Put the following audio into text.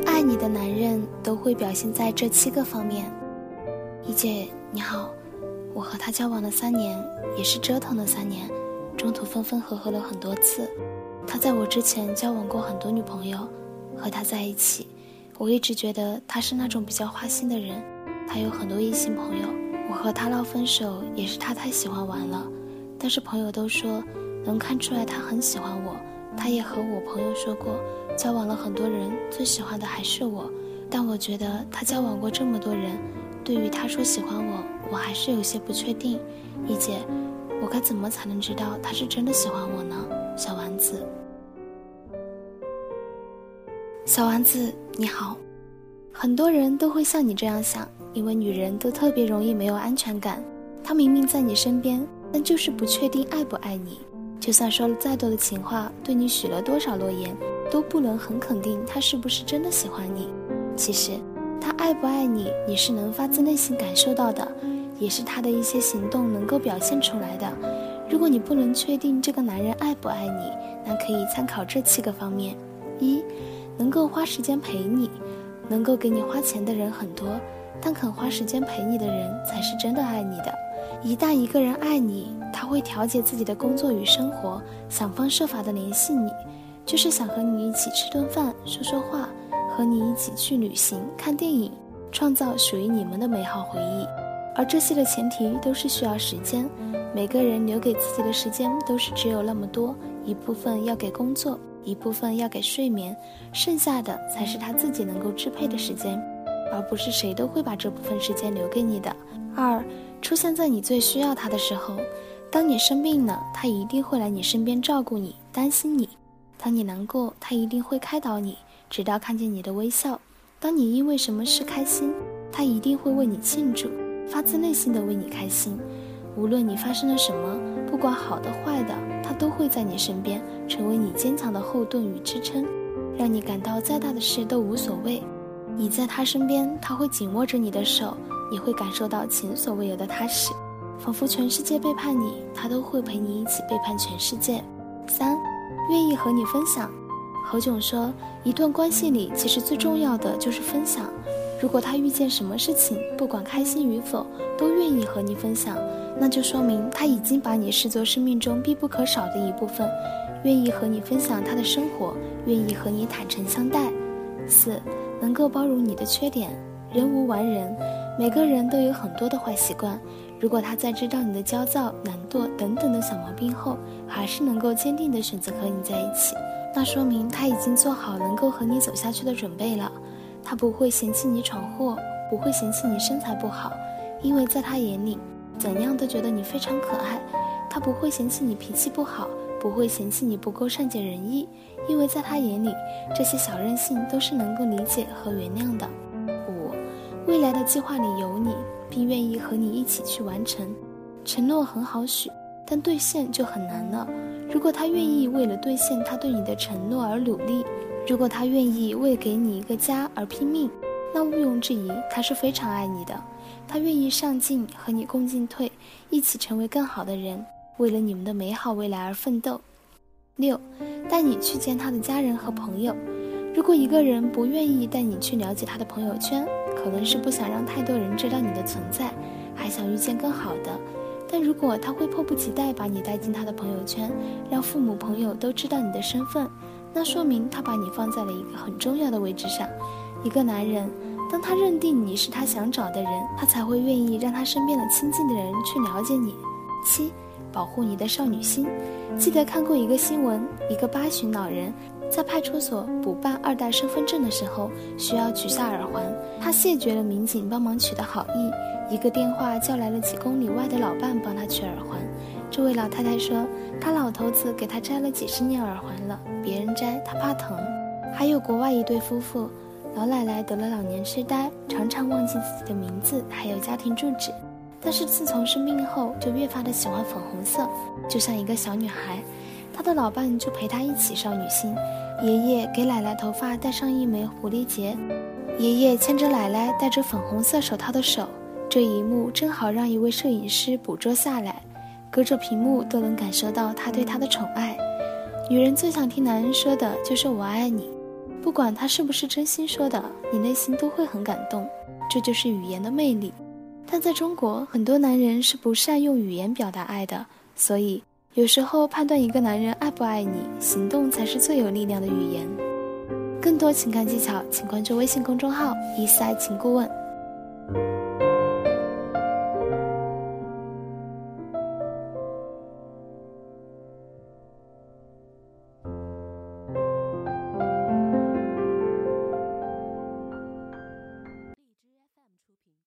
爱你的男人都会表现在这七个方面。一姐你好，我和他交往了三年，也是折腾了三年，中途分分合合了很多次。他在我之前交往过很多女朋友，和他在一起，我一直觉得他是那种比较花心的人。他有很多异性朋友，我和他闹分手也是他太喜欢玩了。但是朋友都说能看出来他很喜欢我。他也和我朋友说过，交往了很多人，最喜欢的还是我。但我觉得他交往过这么多人，对于他说喜欢我，我还是有些不确定。一姐，我该怎么才能知道他是真的喜欢我呢？小丸子，小丸子你好，很多人都会像你这样想。因为女人都特别容易没有安全感，他明明在你身边，但就是不确定爱不爱你。就算说了再多的情话，对你许了多少诺言，都不能很肯定他是不是真的喜欢你。其实，他爱不爱你，你是能发自内心感受到的，也是他的一些行动能够表现出来的。如果你不能确定这个男人爱不爱你，那可以参考这七个方面：一，能够花时间陪你，能够给你花钱的人很多。但肯花时间陪你的人，才是真的爱你的。一旦一个人爱你，他会调节自己的工作与生活，想方设法的联系你，就是想和你一起吃顿饭、说说话，和你一起去旅行、看电影，创造属于你们的美好回忆。而这些的前提都是需要时间，每个人留给自己的时间都是只有那么多，一部分要给工作，一部分要给睡眠，剩下的才是他自己能够支配的时间。而不是谁都会把这部分时间留给你的。二，出现在你最需要他的时候，当你生病了，他一定会来你身边照顾你、担心你；当你难过，他一定会开导你，直到看见你的微笑；当你因为什么事开心，他一定会为你庆祝，发自内心的为你开心。无论你发生了什么，不管好的坏的，他都会在你身边，成为你坚强的后盾与支撑，让你感到再大的事都无所谓。你在他身边，他会紧握着你的手，你会感受到前所未有的踏实，仿佛全世界背叛你，他都会陪你一起背叛全世界。三，愿意和你分享。何炅说，一段关系里其实最重要的就是分享。如果他遇见什么事情，不管开心与否，都愿意和你分享，那就说明他已经把你视作生命中必不可少的一部分，愿意和你分享他的生活，愿意和你坦诚相待。四。能够包容你的缺点，人无完人，每个人都有很多的坏习惯。如果他在知道你的焦躁、懒惰等等的小毛病后，还是能够坚定的选择和你在一起，那说明他已经做好能够和你走下去的准备了。他不会嫌弃你闯祸，不会嫌弃你身材不好，因为在他眼里，怎样都觉得你非常可爱。他不会嫌弃你脾气不好。不会嫌弃你不够善解人意，因为在他眼里，这些小任性都是能够理解和原谅的。五，未来的计划里有你，并愿意和你一起去完成。承诺很好许，但兑现就很难了。如果他愿意为了兑现他对你的承诺而努力，如果他愿意为给你一个家而拼命，那毋庸置疑，他是非常爱你的。他愿意上进，和你共进退，一起成为更好的人。为了你们的美好未来而奋斗。六，带你去见他的家人和朋友。如果一个人不愿意带你去了解他的朋友圈，可能是不想让太多人知道你的存在，还想遇见更好的。但如果他会迫不及待把你带进他的朋友圈，让父母朋友都知道你的身份，那说明他把你放在了一个很重要的位置上。一个男人，当他认定你是他想找的人，他才会愿意让他身边的亲近的人去了解你。七。保护你的少女心。记得看过一个新闻，一个八旬老人在派出所补办二代身份证的时候，需要取下耳环。他谢绝了民警帮忙取的好意，一个电话叫来了几公里外的老伴帮他取耳环。这位老太太说，她老头子给她摘了几十年耳环了，别人摘她怕疼。还有国外一对夫妇，老奶奶得了老年痴呆，常常忘记自己的名字，还有家庭住址。但是自从生病后，就越发的喜欢粉红色，就像一个小女孩。她的老伴就陪她一起少女心。爷爷给奶奶头发戴上一枚蝴蝶结，爷爷牵着奶奶戴着粉红色手套的手，这一幕正好让一位摄影师捕捉下来，隔着屏幕都能感受到他对她的宠爱。女人最想听男人说的就是“我爱你”，不管他是不是真心说的，你内心都会很感动。这就是语言的魅力。但在中国，很多男人是不善用语言表达爱的，所以有时候判断一个男人爱不爱你，行动才是最有力量的语言。更多情感技巧，请关注微信公众号“一赛情顾问”。